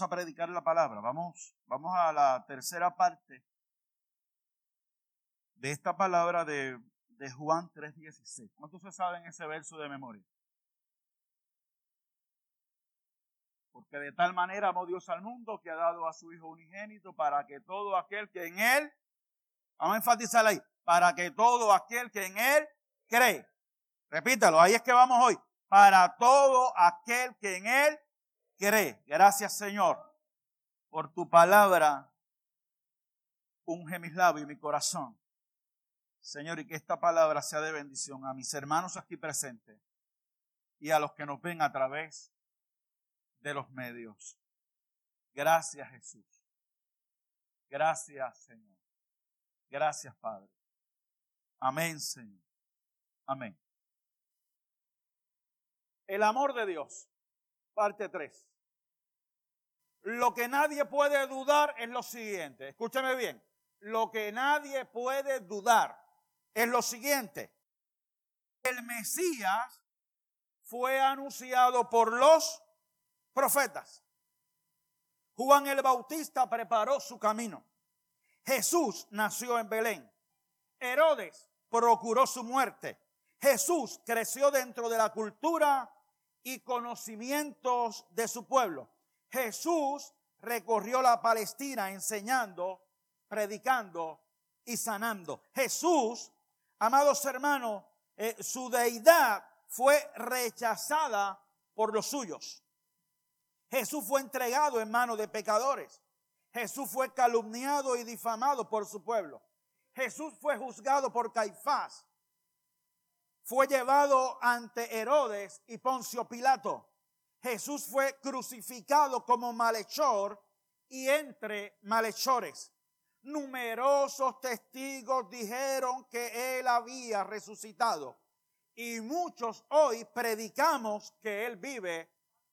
Vamos a predicar la palabra. Vamos, vamos a la tercera parte de esta palabra de, Juan 3.16. ¿Cuántos se saben ese verso de memoria? Porque de tal manera amó Dios al mundo que ha dado a su Hijo unigénito para que todo aquel que en Él, vamos a enfatizar ahí, para que todo aquel que en Él cree. Repítalo, ahí es que vamos hoy. Para todo aquel que en Él cree. Gracias Señor por tu palabra. Unge mis labios y mi corazón. Señor, y que esta palabra sea de bendición a mis hermanos aquí presentes y a los que nos ven a través de los medios. Gracias Jesús. Gracias Señor. Gracias Padre. Amén Señor. Amén. El amor de Dios. Parte 3. Lo que nadie puede dudar es lo siguiente. Escúchame bien. Lo que nadie puede dudar es lo siguiente. El Mesías fue anunciado por los profetas. Juan el Bautista preparó su camino. Jesús nació en Belén. Herodes procuró su muerte. Jesús creció dentro de la cultura y conocimientos de su pueblo. Jesús recorrió la Palestina enseñando, predicando y sanando. Jesús, amados hermanos, eh, su deidad fue rechazada por los suyos. Jesús fue entregado en manos de pecadores. Jesús fue calumniado y difamado por su pueblo. Jesús fue juzgado por Caifás. Fue llevado ante Herodes y Poncio Pilato. Jesús fue crucificado como malhechor y entre malhechores. Numerosos testigos dijeron que él había resucitado y muchos hoy predicamos que él vive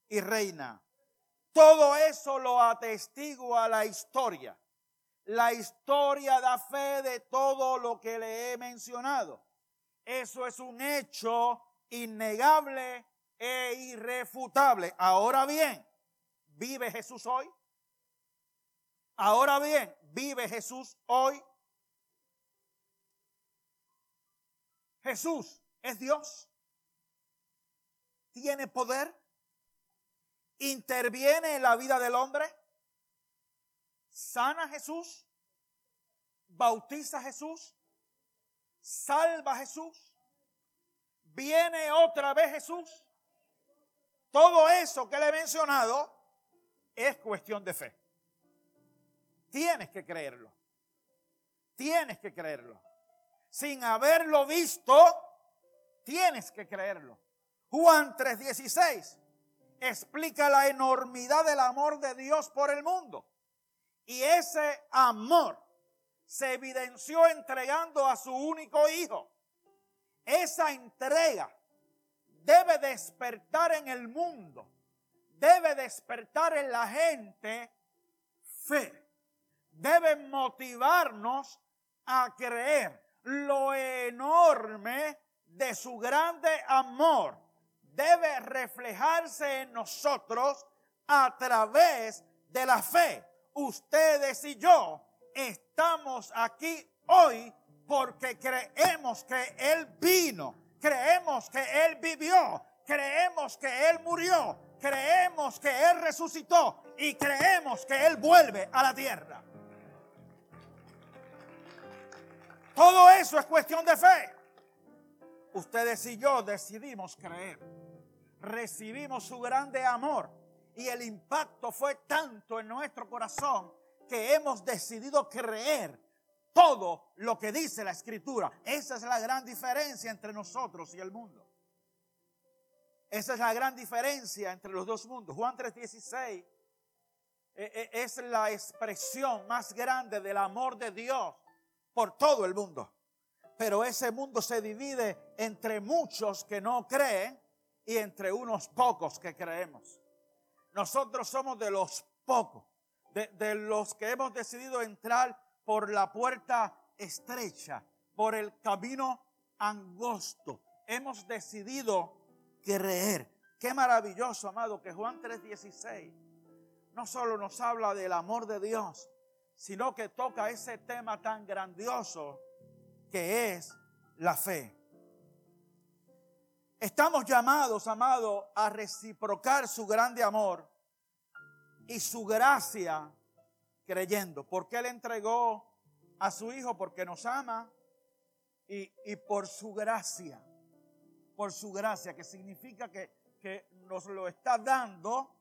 y reina. Todo eso lo atestigua la historia. La historia da fe de todo lo que le he mencionado. Eso es un hecho innegable e irrefutable. Ahora bien, ¿vive Jesús hoy? Ahora bien, ¿vive Jesús hoy? Jesús es Dios. ¿Tiene poder? interviene en la vida del hombre, sana Jesús, bautiza Jesús, salva a Jesús, viene otra vez Jesús. Todo eso que le he mencionado es cuestión de fe. Tienes que creerlo. Tienes que creerlo. Sin haberlo visto, tienes que creerlo. Juan 3:16 explica la enormidad del amor de Dios por el mundo. Y ese amor se evidenció entregando a su único hijo. Esa entrega debe despertar en el mundo, debe despertar en la gente fe, debe motivarnos a creer lo enorme de su grande amor debe reflejarse en nosotros a través de la fe. Ustedes y yo estamos aquí hoy porque creemos que Él vino, creemos que Él vivió, creemos que Él murió, creemos que Él resucitó y creemos que Él vuelve a la tierra. Todo eso es cuestión de fe. Ustedes y yo decidimos creer recibimos su grande amor y el impacto fue tanto en nuestro corazón que hemos decidido creer todo lo que dice la escritura. Esa es la gran diferencia entre nosotros y el mundo. Esa es la gran diferencia entre los dos mundos. Juan 3:16 eh, eh, es la expresión más grande del amor de Dios por todo el mundo. Pero ese mundo se divide entre muchos que no creen y entre unos pocos que creemos. Nosotros somos de los pocos, de, los que hemos decidido entrar por la puerta estrecha, por el camino angosto. Hemos decidido creer. Qué maravilloso, amado, que Juan 3:16 no solo nos habla del amor de Dios, sino que toca ese tema tan grandioso que es la fe. Estamos llamados, amados, a reciprocar su grande amor y su gracia creyendo. Porque Él entregó a su Hijo porque nos ama y, y por su gracia. Por su gracia, que significa que, que nos lo está dando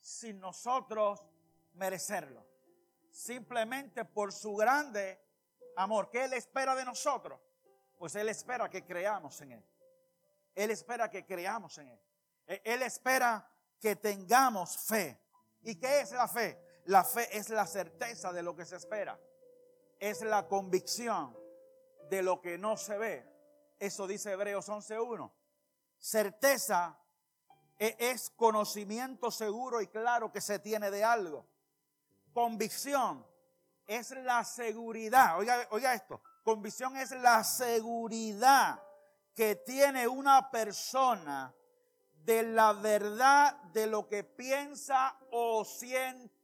sin nosotros merecerlo. Simplemente por su grande amor. ¿Qué Él espera de nosotros? Pues Él espera que creamos en Él. Él espera que creamos en Él. E, Él espera que tengamos fe. ¿Y qué es la fe? La fe es la certeza de lo que se espera. Es la convicción de lo que no se ve. Eso dice Hebreos 11.1. Certeza e, es conocimiento seguro y claro que se tiene de algo. Convicción es la seguridad. Oiga, oiga esto. Convicción es la seguridad que tiene una persona de la verdad de lo que piensa o siente.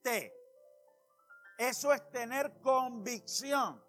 Eso es tener convicción,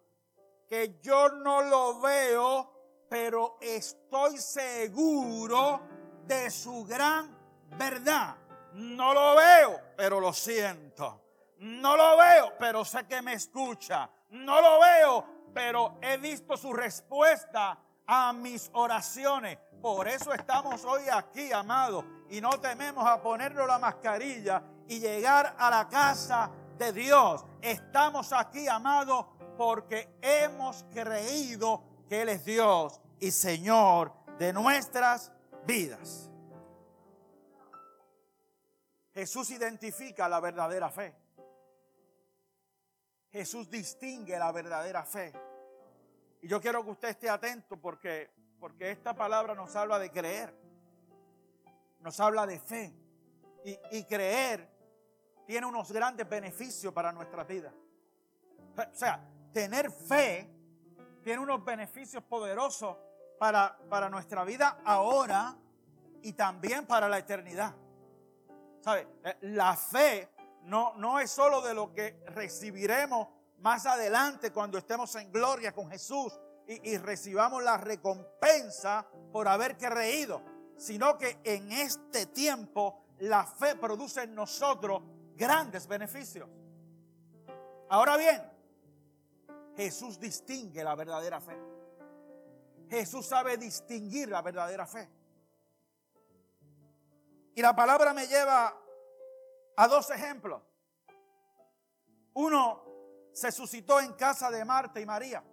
que yo no lo veo, pero estoy seguro de su gran verdad. No lo veo, pero lo siento. No lo veo, pero sé que me escucha. No lo veo, pero he visto su respuesta a mis oraciones. Por eso estamos hoy aquí, amados, y no tememos a ponernos la mascarilla y llegar a la casa de Dios. Estamos aquí, amados, porque hemos creído que Él es Dios y Señor de nuestras vidas. Jesús identifica la verdadera fe. Jesús distingue la verdadera fe. Y yo quiero que usted esté atento porque, porque esta palabra nos habla de creer, nos habla de fe. Y, y creer tiene unos grandes beneficios para nuestras vidas. O sea, tener fe tiene unos beneficios poderosos para, para nuestra vida ahora y también para la eternidad. ¿Sabe? Eh, la fe no, no es solo de lo que recibiremos más adelante cuando estemos en gloria con Jesús y, recibamos la recompensa por haber creído, sino que en este tiempo la fe produce en nosotros grandes beneficios. Ahora bien, Jesús distingue la verdadera fe. Jesús sabe distinguir la verdadera fe. Y la palabra me lleva a dos ejemplos. Uno se suscitó en casa de Marta y María.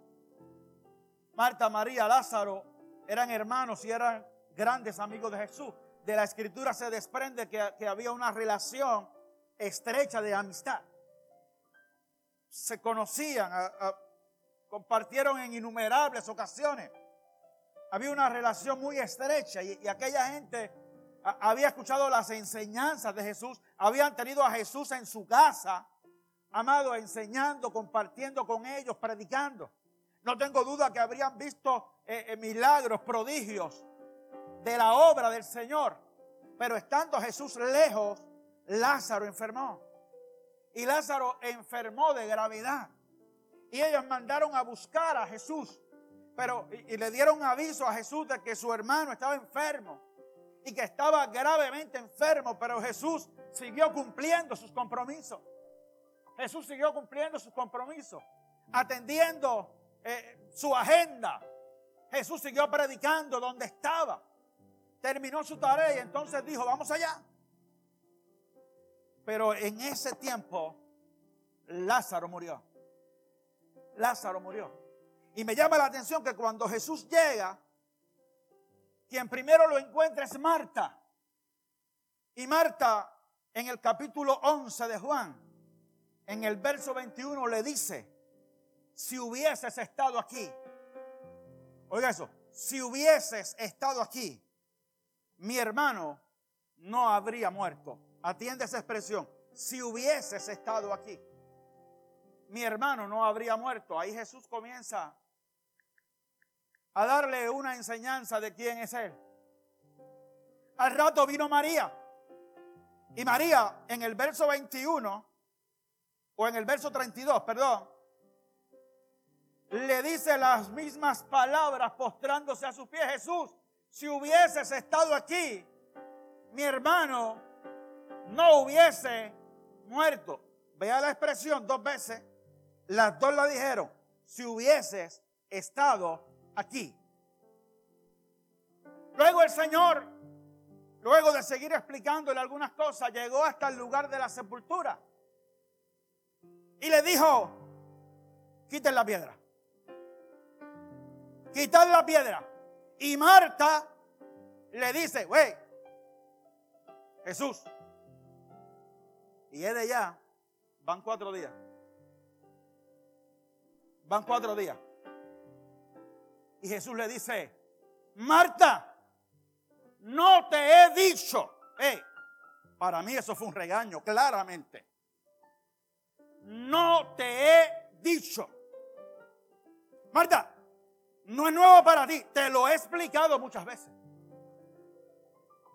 Marta, María, Lázaro eran hermanos y eran grandes amigos de Jesús. De la escritura se desprende que, había una relación estrecha de amistad. Se conocían, compartieron en innumerables ocasiones. Había una relación muy estrecha y, aquella gente había escuchado las enseñanzas de Jesús, habían tenido a Jesús en su casa amado, enseñando, compartiendo con ellos, predicando. No tengo duda que habrían visto eh, eh, milagros, prodigios de la obra del Señor. Pero estando Jesús lejos, Lázaro enfermó. Y Lázaro enfermó de gravedad. Y ellos mandaron a buscar a Jesús. Pero, y, le dieron aviso a Jesús de que su hermano estaba enfermo. Y que estaba gravemente enfermo. Pero Jesús siguió cumpliendo sus compromisos. Jesús siguió cumpliendo sus compromisos, atendiendo eh, su agenda. Jesús siguió predicando donde estaba. Terminó su tarea y entonces dijo, vamos allá. Pero en ese tiempo, Lázaro murió. Lázaro murió. Y me llama la atención que cuando Jesús llega, quien primero lo encuentra es Marta. Y Marta, en el capítulo 11 de Juan, en el verso 21 le dice, si hubieses estado aquí, oiga eso, si hubieses estado aquí, mi hermano no habría muerto. Atiende esa expresión, si hubieses estado aquí, mi hermano no habría muerto. Ahí Jesús comienza a darle una enseñanza de quién es Él. Al rato vino María. Y María en el verso 21, o en el verso 32, perdón, le dice las mismas palabras postrándose a sus pies. Jesús, si hubieses estado aquí, mi hermano no hubiese muerto. Vea la expresión dos veces. Las dos la dijeron. Si hubieses estado aquí. Luego el Señor, luego de seguir explicándole algunas cosas, llegó hasta el lugar de la sepultura. Y le dijo, quiten la piedra. Quiten la piedra. Y Marta le dice, güey, Jesús. Y es de allá, van cuatro días. Van cuatro días. Y Jesús le dice, Marta, no te he dicho. para mí eso fue un regaño, claramente. No te he dicho. Marta, no es nuevo para ti, te lo he explicado muchas veces.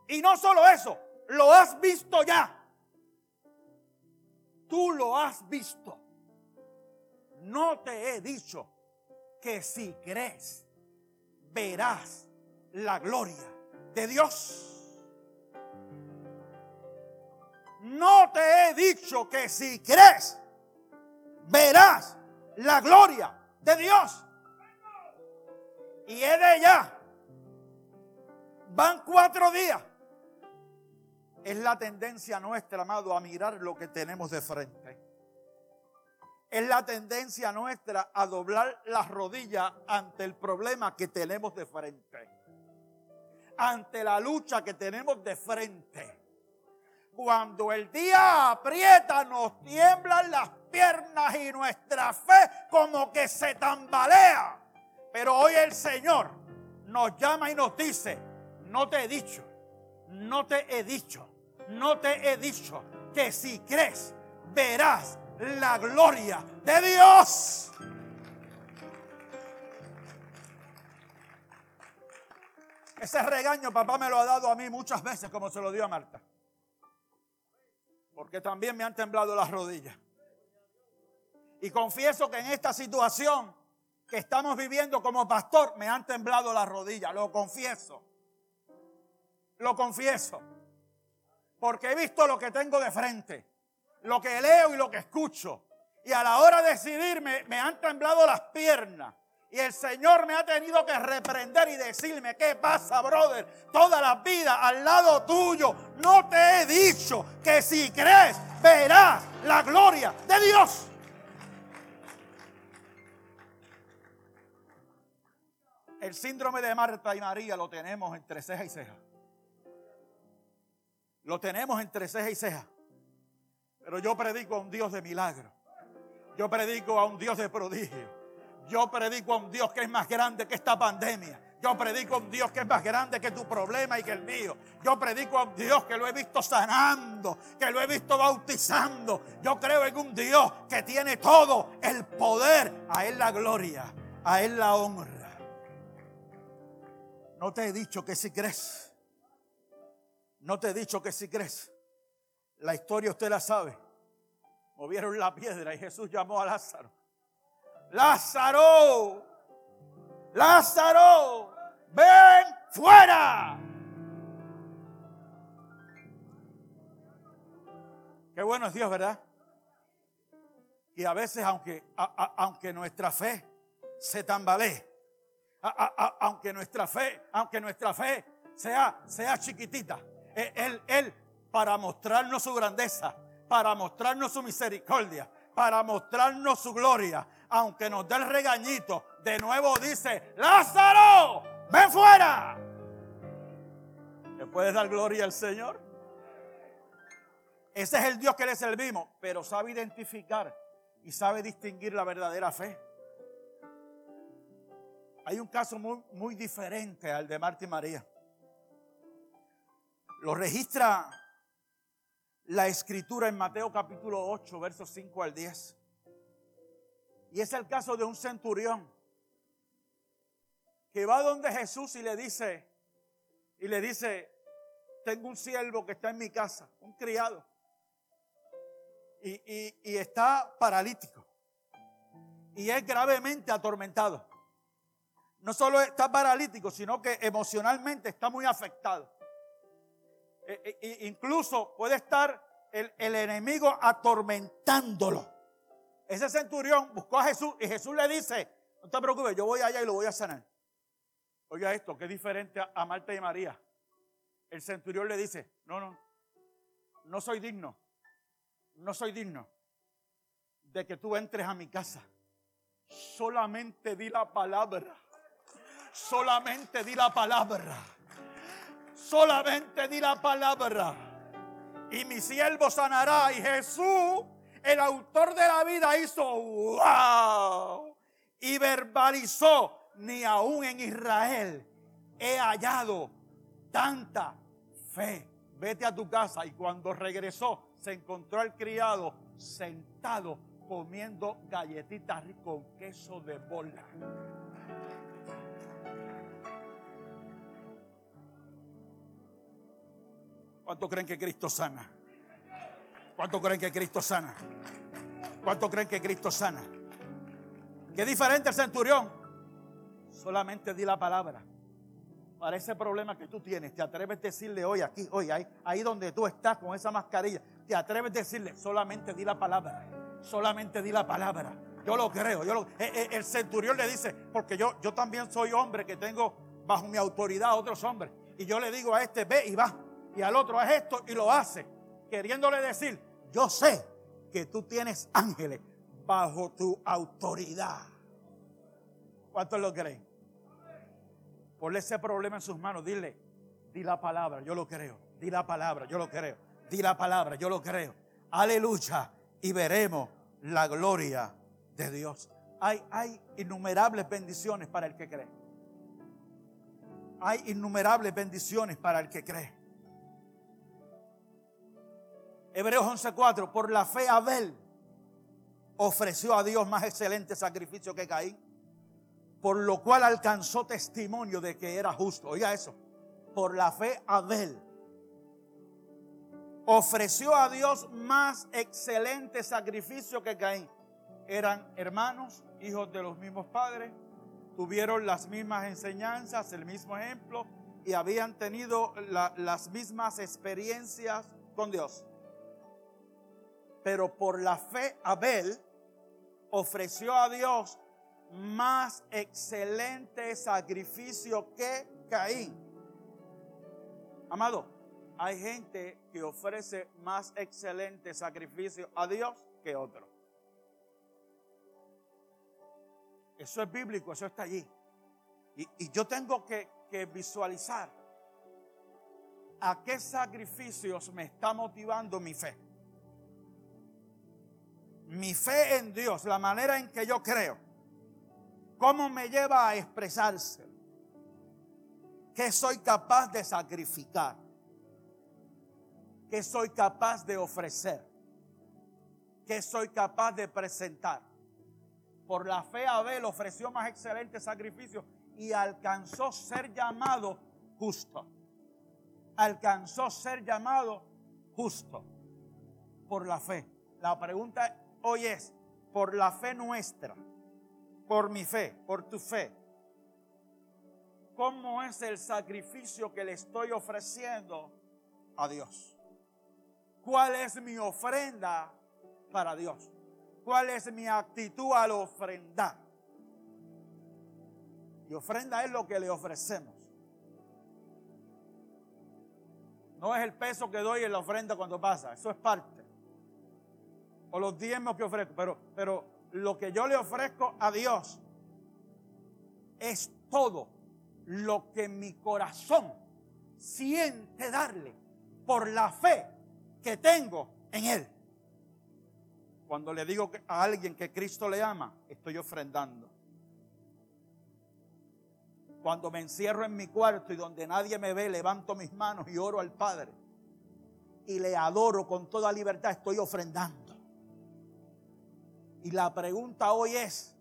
Y no solo eso, lo has visto ya. Tú lo has visto. No te he dicho que si crees, verás la gloria de Dios. No te he dicho que si crees, verás la gloria de Dios. Y es de allá. Van cuatro días. Es la tendencia nuestra, amado, a mirar lo que tenemos de frente. Es la tendencia nuestra a doblar las rodillas ante el problema que tenemos de frente. Ante la lucha que tenemos de frente. Cuando el día aprieta, nos tiemblan las piernas y nuestra fe como que se tambalea. Pero hoy el Señor nos llama y nos dice, no te he dicho, no te he dicho, no te he dicho que si crees verás la gloria de Dios. Ese regaño papá me lo ha dado a mí muchas veces como se lo dio a Marta. Porque también me han temblado las rodillas. Y confieso que en esta situación que estamos viviendo como pastor me han temblado las rodillas, lo confieso. Lo confieso. Porque he visto lo que tengo de frente, lo que leo y lo que escucho. Y a la hora de decidirme me han temblado las piernas. Y el Señor me ha tenido que reprender y decirme, ¿qué pasa, brother? Toda la vida al lado tuyo. No te he dicho que si crees, verás la gloria de Dios. El síndrome de Marta y María lo tenemos entre ceja y ceja. Lo tenemos entre ceja y ceja. Pero yo predico a un Dios de milagro. Yo predico a un Dios de prodigio. Yo predico a un Dios que es más grande que esta pandemia. Yo predico a un Dios que es más grande que tu problema y que el mío. Yo predico a un Dios que lo he visto sanando, que lo he visto bautizando. Yo creo en un Dios que tiene todo el poder. A Él la gloria, a Él la honra. No te he dicho que si crees. No te he dicho que si crees. La historia usted la sabe. Movieron la piedra y Jesús llamó a Lázaro. Lázaro, Lázaro, ven fuera. Qué bueno es Dios, ¿verdad? Y a veces, aunque, aunque nuestra fe se tambalee, aunque nuestra fe, aunque nuestra fe sea, sea chiquitita, él, él, para mostrarnos su grandeza, para mostrarnos su misericordia, para mostrarnos su gloria, aunque nos dé el regañito, de nuevo dice, Lázaro, ven fuera. ¿Le puedes dar gloria al Señor? Ese es el Dios que le servimos, pero sabe identificar y sabe distinguir la verdadera fe. Hay un caso muy, muy diferente al de Marta y María. Lo registra la escritura en Mateo capítulo 8, versos 5 al 10. Y es el caso de un centurión que va donde Jesús y le dice, y le dice, tengo un siervo que está en mi casa, un criado, y, está paralítico. Y es gravemente atormentado. No solo está paralítico, sino que emocionalmente está muy afectado. E, e, incluso puede estar el, el enemigo atormentándolo. Ese centurión buscó a Jesús y Jesús le dice, no te preocupes, yo voy allá y lo voy a sanar. Oiga esto, es diferente a Marta y María. El centurión le dice, no, no, no soy digno, no soy digno de que tú entres a mi casa. Solamente di la palabra. Solamente di la palabra. Solamente di la palabra. Y mi siervo sanará. Y Jesús, el autor de la vida, hizo wow. Y verbalizó, ni aún en Israel he hallado tanta fe. Vete a tu casa. Y cuando regresó, se encontró al criado sentado comiendo galletitas con queso de bola. ¿Cuánto creen que Cristo sana? ¿Cuánto creen que Cristo sana? ¿Cuánto creen que Cristo sana? Qué diferente el centurión. Solamente di la palabra para ese problema que tú tienes, te atreves a decirle hoy aquí, hoy ahí, ahí donde tú estás con esa mascarilla, te atreves a decirle, solamente di la palabra, solamente di la palabra. Yo lo creo, yo eh, eh, el centurión le dice, porque yo, yo también soy hombre que tengo bajo mi autoridad a otros hombres, y yo le digo a este, ve y va, y al otro haz esto y lo hace, queriéndole decir, yo sé que tú tienes ángeles bajo tu autoridad. ¿Cuántos lo creen? Ponle ese problema en sus manos. Dile, di la palabra, yo lo creo. Di la palabra, yo lo creo. Di la palabra, yo lo creo. Aleluya. Y veremos la gloria de Dios. Hay, hay innumerables bendiciones para el que cree. Hay innumerables bendiciones para el que cree. Hebreos 11:4, por la fe Abel ofreció a Dios más excelente sacrificio que Caín por lo cual alcanzó testimonio de que era justo. Oiga eso, por la fe Abel ofreció a Dios más excelente sacrificio que Caín. Eran hermanos, hijos de los mismos padres, tuvieron las mismas enseñanzas, el mismo ejemplo y habían tenido las mismas experiencias con Dios. Pero por la fe Abel ofreció a Dios más excelente sacrificio que Caín. Amado, hay gente que ofrece más excelente sacrificio a Dios que otro. Eso es bíblico, eso está allí. Y, yo tengo que, visualizar a qué sacrificios me está motivando mi fe. Mi fe en Dios, la manera en que yo creo ¿Cómo me lleva a expresarse? ¿Qué soy capaz de sacrificar? ¿Qué soy capaz de ofrecer? ¿Qué soy capaz de presentar? Por la fe Abel ofreció más excelente sacrificio y alcanzó ser llamado justo. Alcanzó ser llamado justo por la fe. La pregunta hoy es, por la fe nuestra, por mi fe, por tu fe. ¿Cómo es el sacrificio que le estoy ofreciendo a Dios? ¿Cuál es mi ofrenda para Dios? ¿Cuál es mi actitud al ofrendar? Y ofrenda es lo que le ofrecemos. No es el peso que doy en la ofrenda cuando pasa, eso es parte. O los diezmos que ofrezco, pero, pero lo que yo le ofrezco a Dios es todo lo que mi corazón siente darle por la fe que tengo en Él. Cuando le digo a alguien que Cristo le ama, estoy ofrendando. Cuando me encierro en mi cuarto y donde nadie me ve, levanto mis manos y oro al Padre. Y le adoro con toda libertad, estoy ofrendando. Y la pregunta hoy es,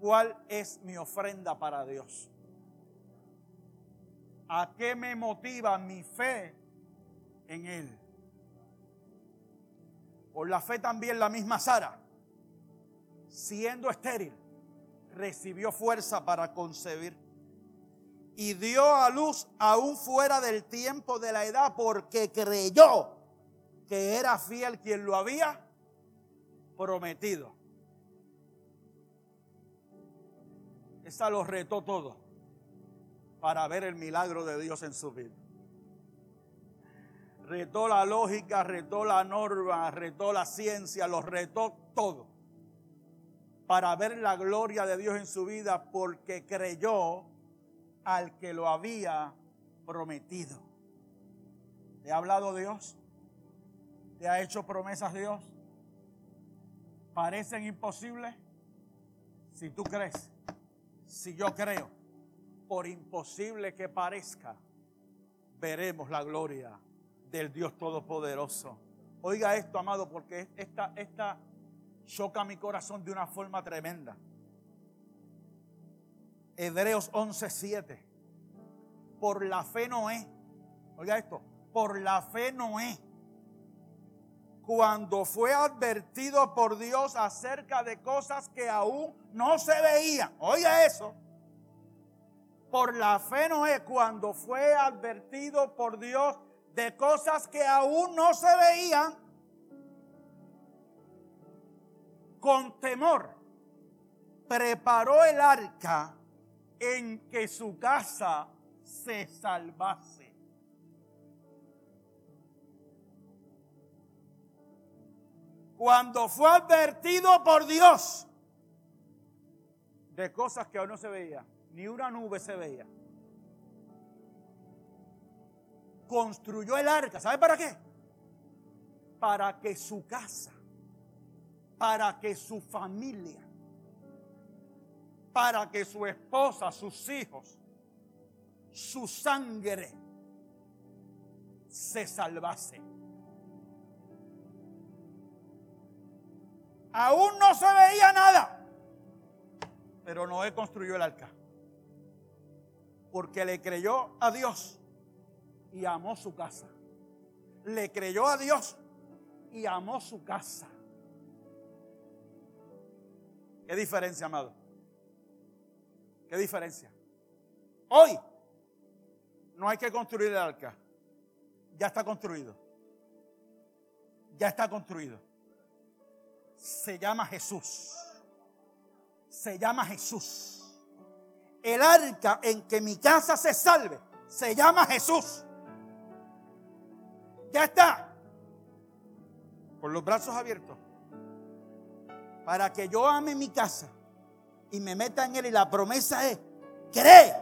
¿cuál es mi ofrenda para Dios? ¿A qué me motiva mi fe en Él? Por la fe también la misma Sara, siendo estéril, recibió fuerza para concebir y dio a luz aún fuera del tiempo de la edad porque creyó que era fiel quien lo había prometido. Esa lo retó todo para ver el milagro de Dios en su vida. Retó la lógica, retó la norma, retó la ciencia, lo retó todo para ver la gloria de Dios en su vida porque creyó al que lo había prometido. ¿Te ha hablado Dios? ¿Te ha hecho promesas Dios? ¿Parecen imposibles? Si tú crees, si yo creo, por imposible que parezca, veremos la gloria del Dios Todopoderoso. Oiga esto, amado, porque esta, esta choca mi corazón de una forma tremenda. Hebreos 11:7. Por la fe Noé. Oiga esto. Por la fe Noé. Cuando fue advertido por Dios acerca de cosas que aún no se veían. Oiga eso. Por la fe Noé, cuando fue advertido por Dios de cosas que aún no se veían, con temor, preparó el arca en que su casa se salvase. Cuando fue advertido por Dios de cosas que aún no se veía, ni una nube se veía, construyó el arca. ¿Sabe para qué? Para que su casa, para que su familia, para que su esposa, sus hijos, su sangre se salvase. Aún no se veía nada, pero Noé construyó el arca. Porque le creyó a Dios y amó su casa. Le creyó a Dios y amó su casa. ¿Qué diferencia, amado? ¿Qué diferencia? Hoy no hay que construir el arca. Ya está construido. Ya está construido. Se llama Jesús. Se llama Jesús. El arca en que mi casa se salve se llama Jesús. Ya está. Con los brazos abiertos. Para que yo ame mi casa y me meta en él. Y la promesa es, cree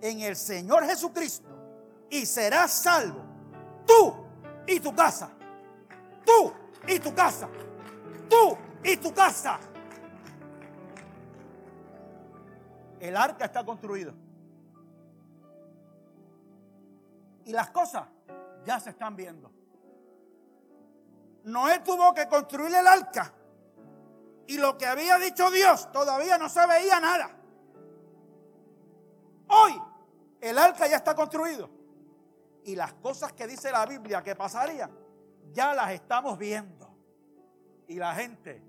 en el Señor Jesucristo y serás salvo. Tú y tu casa. Tú y tu casa. Tú y tu casa. El arca está construido. Y las cosas ya se están viendo. Noé tuvo que construir el arca y lo que había dicho Dios todavía no se veía nada. Hoy el arca ya está construido. Y las cosas que dice la Biblia que pasarían, ya las estamos viendo. Y la gente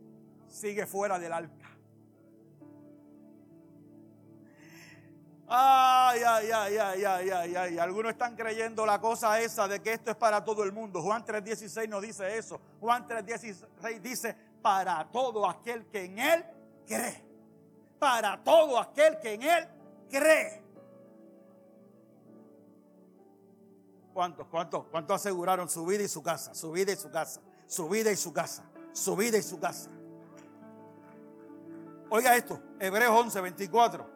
sigue fuera del arca. Ay, ay, ay, ay, ay, ay, ay. Algunos están creyendo la cosa esa de que esto es para todo el mundo. Juan 3.16 nos dice eso. Juan 3.16 dice, para todo aquel que en Él cree. Para todo aquel que en Él cree. ¿Cuántos, cuántos, cuántos aseguraron su vida y su casa? Su vida y su casa. Su vida y su casa. Su vida y su casa. Oiga esto, Hebreos 11, 24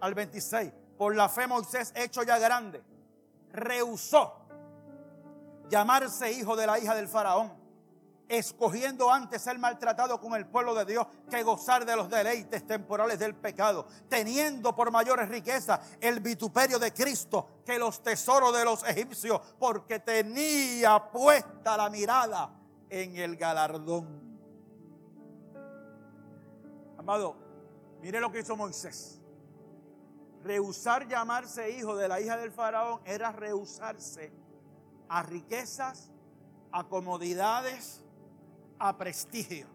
al 26. Por la fe Moisés, hecho ya grande, rehusó llamarse hijo de la hija del faraón escogiendo antes ser maltratado con el pueblo de Dios que gozar de los deleites temporales del pecado, teniendo por mayores riquezas el vituperio de Cristo que los tesoros de los egipcios, porque tenía puesta la mirada en el galardón. Amado, mire lo que hizo Moisés. Rehusar llamarse hijo de la hija del faraón era rehusarse a riquezas, a comodidades, a prestigio.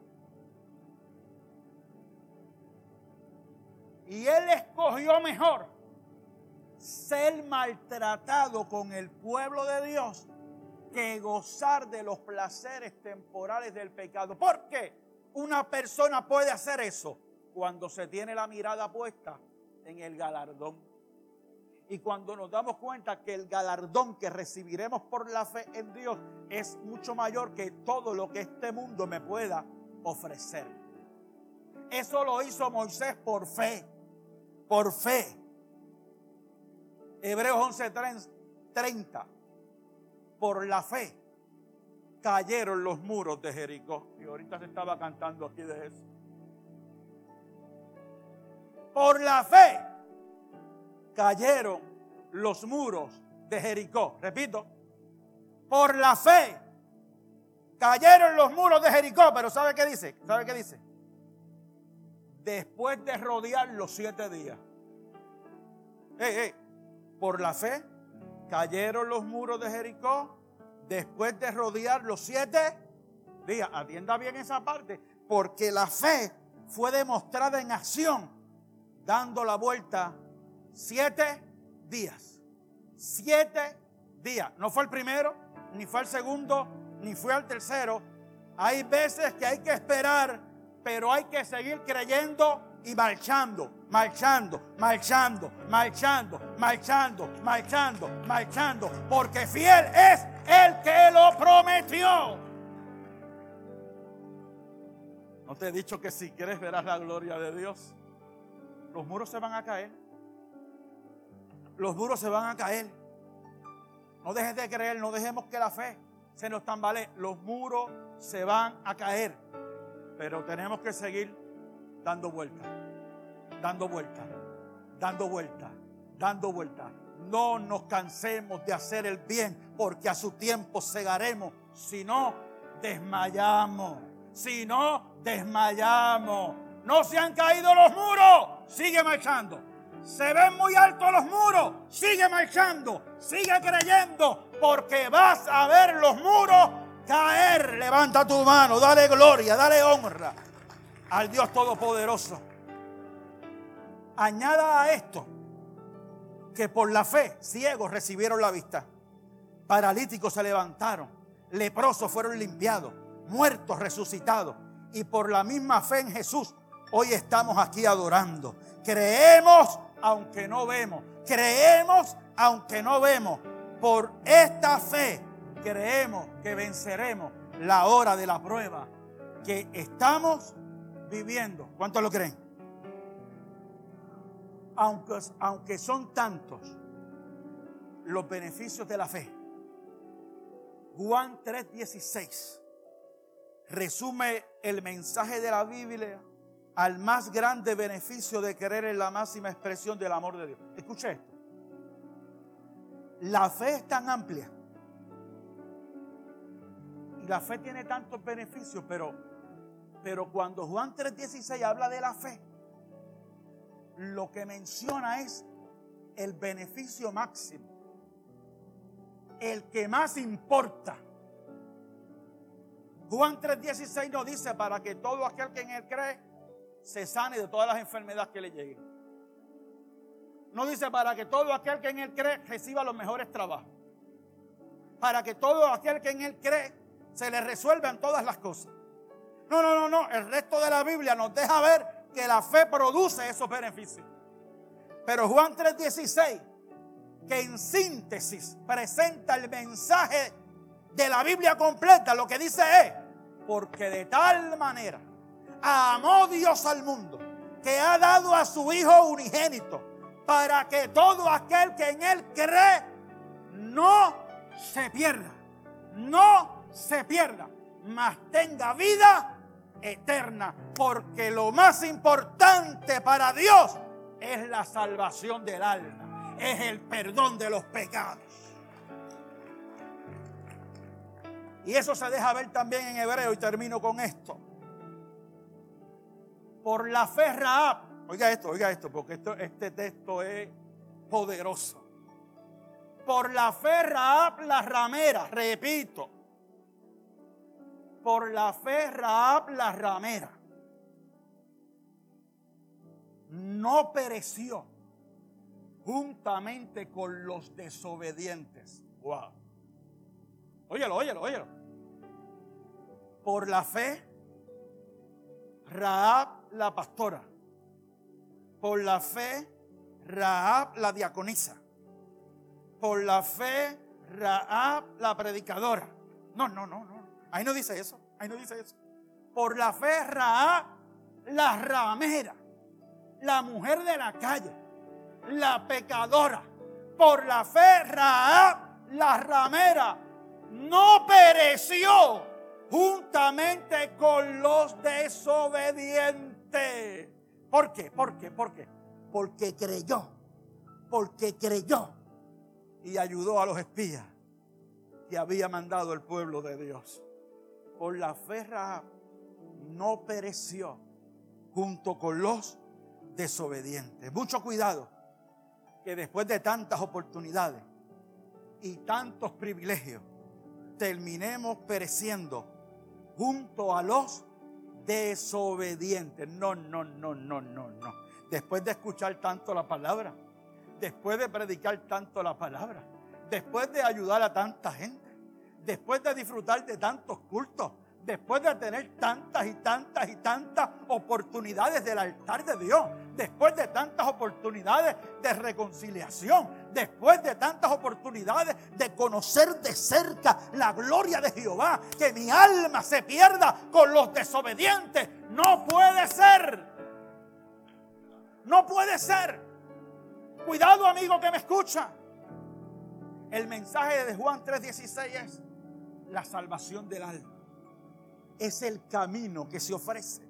Y él escogió mejor ser maltratado con el pueblo de Dios que gozar de los placeres temporales del pecado. ¿Por qué una persona puede hacer eso? Cuando se tiene la mirada puesta en el galardón. Y cuando nos damos cuenta que el galardón que recibiremos por la fe en Dios es mucho mayor que todo lo que este mundo me pueda ofrecer. Eso lo hizo Moisés por fe, por fe. Hebreos 11:30. Por la fe cayeron los muros de Jericó. Y ahorita se estaba cantando aquí de eso. Por la fe cayeron los muros de Jericó. Repito, por la fe cayeron los muros de Jericó. Pero ¿sabe qué dice? ¿Sabe qué dice? Después de rodear los siete días. Por la fe cayeron los muros de Jericó después de rodear los siete días. Atienda bien esa parte, porque la fe fue demostrada en acción dando la vuelta siete días. Siete días. No fue el primero, ni fue el segundo, ni fue el tercero. Hay veces que hay que esperar, pero hay que seguir creyendo y marchando, marchando, marchando, marchando, marchando, marchando, marchando, porque fiel es el que lo prometió. ¿No te he dicho que si quieres verás la gloria de Dios? los muros se van a caer. Los muros se van a caer. No dejes de creer, no dejemos que la fe se nos tambalee. Los muros se van a caer. Pero tenemos que seguir dando vueltas, dando vueltas, dando vueltas, dando vueltas. No nos cansemos de hacer el bien, porque a su tiempo cegaremos. Si no, desmayamos. Si no, desmayamos. No se han caído los muros sigue marchando. Se ven muy altos los muros, sigue marchando, sigue creyendo, porque vas a ver los muros caer. Levanta tu mano, dale gloria, dale honra al Dios Todopoderoso. Añada a esto que por la fe ciegos recibieron la vista, paralíticos se levantaron, leprosos fueron limpiados, muertos resucitados y por la misma fe en Jesús Hoy estamos aquí adorando. Creemos aunque no vemos. Creemos aunque no vemos. Por esta fe creemos que venceremos la hora de la prueba que estamos viviendo. ¿Cuántos lo creen? Aunque, aunque son tantos los beneficios de la fe. Juan 3:16 resume el mensaje de la Biblia al más grande beneficio de querer en la máxima expresión del amor de Dios. Escuche esto. La fe es tan amplia. Y la fe tiene tantos beneficios, pero, pero cuando Juan 3:16 habla de la fe, lo que menciona es el beneficio máximo. El que más importa. Juan 3:16 nos dice para que todo aquel que en él cree se sane de todas las enfermedades que le lleguen. No dice para que todo aquel que en él cree reciba los mejores trabajos. Para que todo aquel que en él cree se le resuelvan todas las cosas. No, no, no, no. El resto de la Biblia nos deja ver que la fe produce esos beneficios. Pero Juan 3:16, que en síntesis presenta el mensaje de la Biblia completa, lo que dice es, porque de tal manera amó Dios al mundo, que ha dado a su Hijo unigénito, para que todo aquel que en Él cree no se pierda, no se pierda, mas tenga vida eterna, porque lo más importante para Dios es la salvación del alma, es el perdón de los pecados. Y eso se deja ver también en hebreo y termino con esto. Por la fe Raab Oiga esto, oiga esto, porque este texto es poderoso. Por la fe Raab la ramera, repito. Por la fe Raab la ramera. No pereció juntamente con los desobedientes. Wow. Óyelo, óyelo, óyelo. Por la fe, Raab la pastora. Por la fe, Raab la diaconisa por la fe Raab la predicadora. No, no, no, no. Ahí no dice eso. Ahí no dice eso. Por la fe Raab la ramera, la mujer de la calle, la pecadora. Por la fe Raab la ramera no pereció juntamente con los desobedientes. ¿Por qué? ¿Por qué? ¿Por qué? Porque creyó. Porque creyó y ayudó a los espías que había mandado el pueblo de Dios. Por la fe no pereció junto con los desobedientes. Mucho cuidado que después de tantas oportunidades y tantos privilegios terminemos pereciendo junto a los desobedientes. No, no, no, no, no, no. Después de escuchar tanto la palabra, después de predicar tanto la palabra, después de ayudar a tanta gente, después de disfrutar de tantos cultos, después de tener tantas y tantas y tantas oportunidades del altar de Dios, después de tantas oportunidades de reconciliación, después de tantas oportunidades de conocer de cerca la gloria de Jehová, que mi alma se pierda con los desobedientes, no puede ser. No puede ser. Cuidado amigo que me escucha. El mensaje de Juan 3:16 es la salvación del alma. Es el camino que se ofrece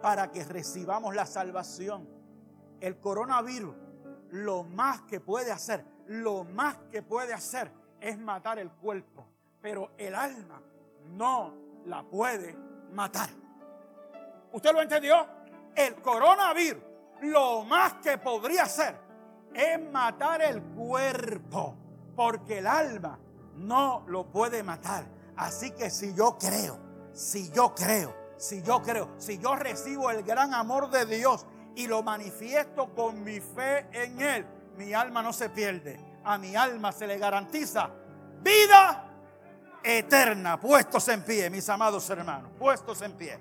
para que recibamos la salvación. El coronavirus lo más que puede hacer, lo más que puede hacer es matar el cuerpo, pero el alma no la puede matar. ¿Usted lo entendió? El coronavirus lo más que podría hacer es matar el cuerpo, porque el alma no lo puede matar. Así que si yo creo, si yo creo, si yo creo, si yo recibo el gran amor de Dios y lo manifiesto con mi fe en Él, mi alma no se pierde. A mi alma se le garantiza vida eterna. Puestos en pie, mis amados hermanos, puestos en pie.